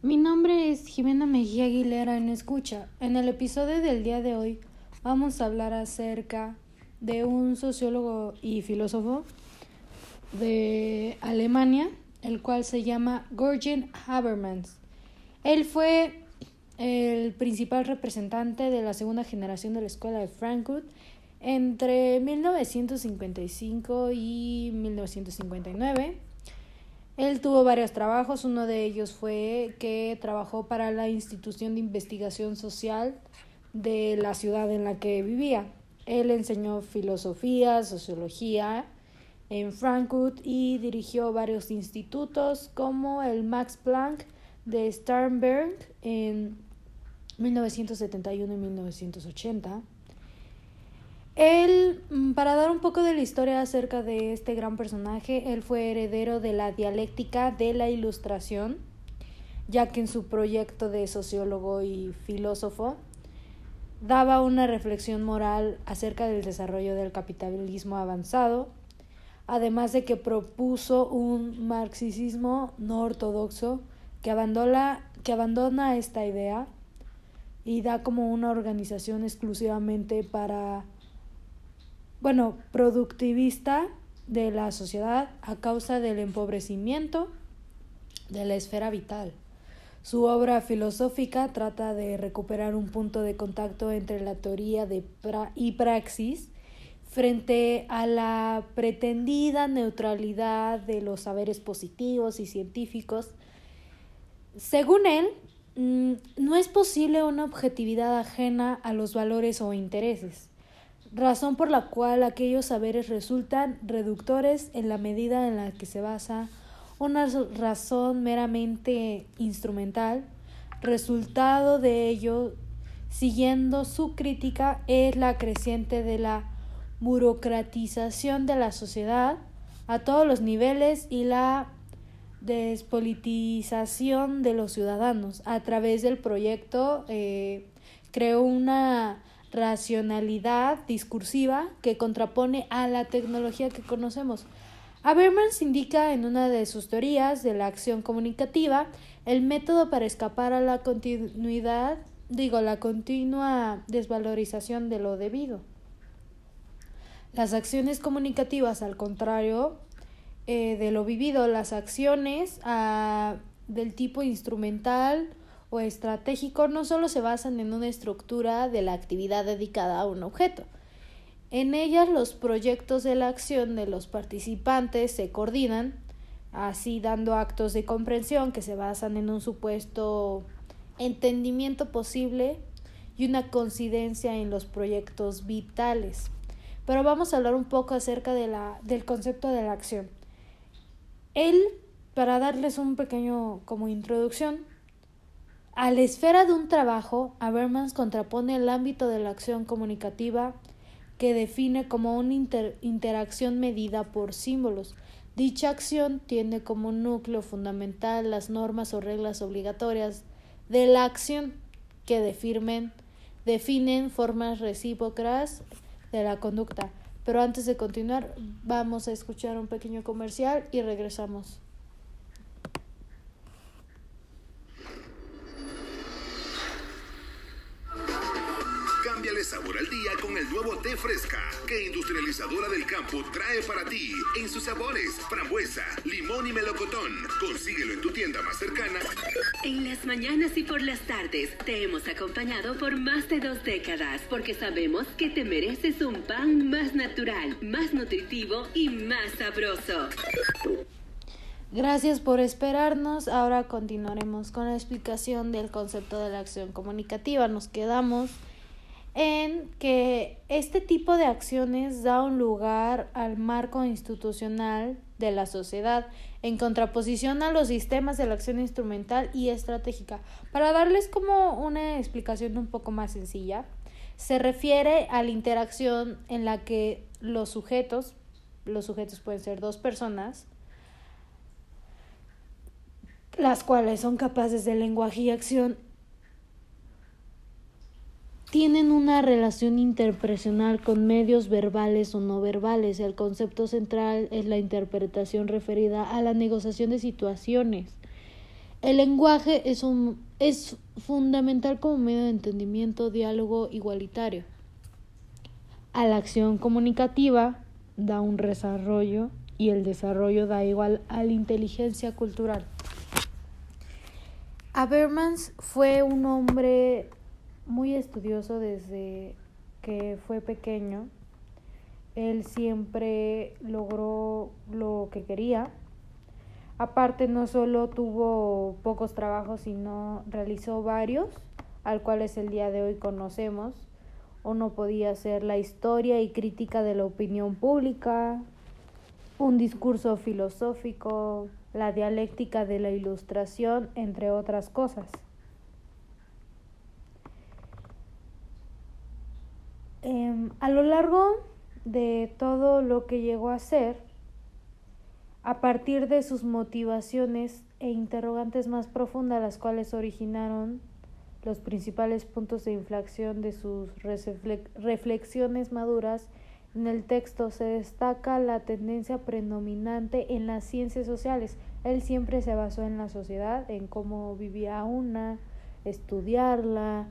Mi nombre es Jimena Mejía Aguilera en Escucha. En el episodio del día de hoy vamos a hablar acerca de un sociólogo y filósofo de Alemania, el cual se llama Gorgen Habermas. Él fue el principal representante de la segunda generación de la escuela de Frankfurt entre 1955 y 1959. Él tuvo varios trabajos, uno de ellos fue que trabajó para la institución de investigación social de la ciudad en la que vivía. Él enseñó filosofía, sociología en Frankfurt y dirigió varios institutos como el Max Planck de Sternberg en 1971 y 1980 él, mm, para dar un poco de la historia acerca de este gran personaje, él fue heredero de la dialéctica de la ilustración, ya que en su proyecto de sociólogo y filósofo daba una reflexión moral acerca del desarrollo del capitalismo avanzado, además de que propuso un marxismo no ortodoxo que abandona, que abandona esta idea y da como una organización exclusivamente para bueno, productivista de la sociedad a causa del empobrecimiento de la esfera vital. Su obra filosófica trata de recuperar un punto de contacto entre la teoría de y praxis frente a la pretendida neutralidad de los saberes positivos y científicos. Según él, mm, no es posible una objetividad ajena a los valores o intereses razón por la cual aquellos saberes resultan reductores en la medida en la que se basa una razón meramente instrumental. Resultado de ello, siguiendo su crítica, es la creciente de la burocratización de la sociedad a todos los niveles y la despolitización de los ciudadanos. A través del proyecto eh, creó una racionalidad discursiva que contrapone a la tecnología que conocemos. Habermas indica en una de sus teorías de la acción comunicativa el método para escapar a la continuidad, digo, la continua desvalorización de lo debido. Las acciones comunicativas, al contrario eh, de lo vivido, las acciones ah, del tipo instrumental o estratégico no solo se basan en una estructura de la actividad dedicada a un objeto. En ellas los proyectos de la acción de los participantes se coordinan, así dando actos de comprensión que se basan en un supuesto entendimiento posible y una coincidencia en los proyectos vitales. Pero vamos a hablar un poco acerca de la, del concepto de la acción. Él, para darles un pequeño como introducción, a la esfera de un trabajo, Habermas contrapone el ámbito de la acción comunicativa que define como una interacción medida por símbolos. Dicha acción tiene como núcleo fundamental las normas o reglas obligatorias de la acción que definen, definen formas recíprocas de la conducta. Pero antes de continuar, vamos a escuchar un pequeño comercial y regresamos. Sabor al día con el nuevo té fresca que Industrializadora del Campo trae para ti en sus sabores frambuesa, limón y melocotón. Consíguelo en tu tienda más cercana. En las mañanas y por las tardes te hemos acompañado por más de dos décadas porque sabemos que te mereces un pan más natural, más nutritivo y más sabroso. Gracias por esperarnos. Ahora continuaremos con la explicación del concepto de la acción comunicativa. Nos quedamos en que este tipo de acciones da un lugar al marco institucional de la sociedad en contraposición a los sistemas de la acción instrumental y estratégica. Para darles como una explicación un poco más sencilla, se refiere a la interacción en la que los sujetos, los sujetos pueden ser dos personas, las cuales son capaces de lenguaje y acción relación interpersonal con medios verbales o no verbales. El concepto central es la interpretación referida a la negociación de situaciones. El lenguaje es, un, es fundamental como medio de entendimiento, diálogo igualitario. A la acción comunicativa da un desarrollo y el desarrollo da igual a la inteligencia cultural. Habermas fue un hombre muy estudioso desde que fue pequeño. Él siempre logró lo que quería. Aparte no solo tuvo pocos trabajos, sino realizó varios, al cuales el día de hoy conocemos. Uno podía ser la historia y crítica de la opinión pública, un discurso filosófico, la dialéctica de la ilustración, entre otras cosas. A lo largo de todo lo que llegó a ser, a partir de sus motivaciones e interrogantes más profundas, las cuales originaron los principales puntos de inflexión de sus reflexiones maduras, en el texto se destaca la tendencia predominante en las ciencias sociales. Él siempre se basó en la sociedad, en cómo vivía una, estudiarla,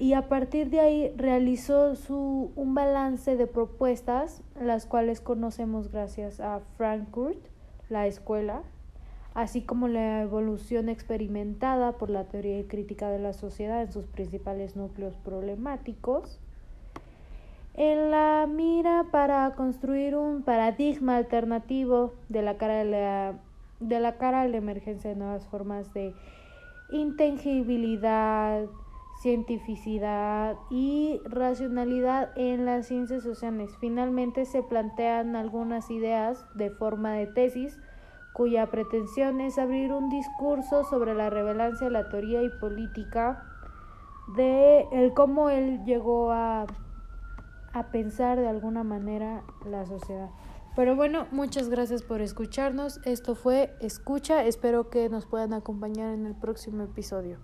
y a partir de ahí realizó su, un balance de propuestas, las cuales conocemos gracias a Frankfurt, la escuela, así como la evolución experimentada por la teoría y crítica de la sociedad en sus principales núcleos problemáticos, en la mira para construir un paradigma alternativo de la cara de la, de la, cara a la emergencia de nuevas formas de intangibilidad, cientificidad y racionalidad en las ciencias sociales. Finalmente se plantean algunas ideas de forma de tesis cuya pretensión es abrir un discurso sobre la relevancia de la teoría y política de el cómo él llegó a, a pensar de alguna manera la sociedad. Pero bueno, muchas gracias por escucharnos. Esto fue Escucha. Espero que nos puedan acompañar en el próximo episodio.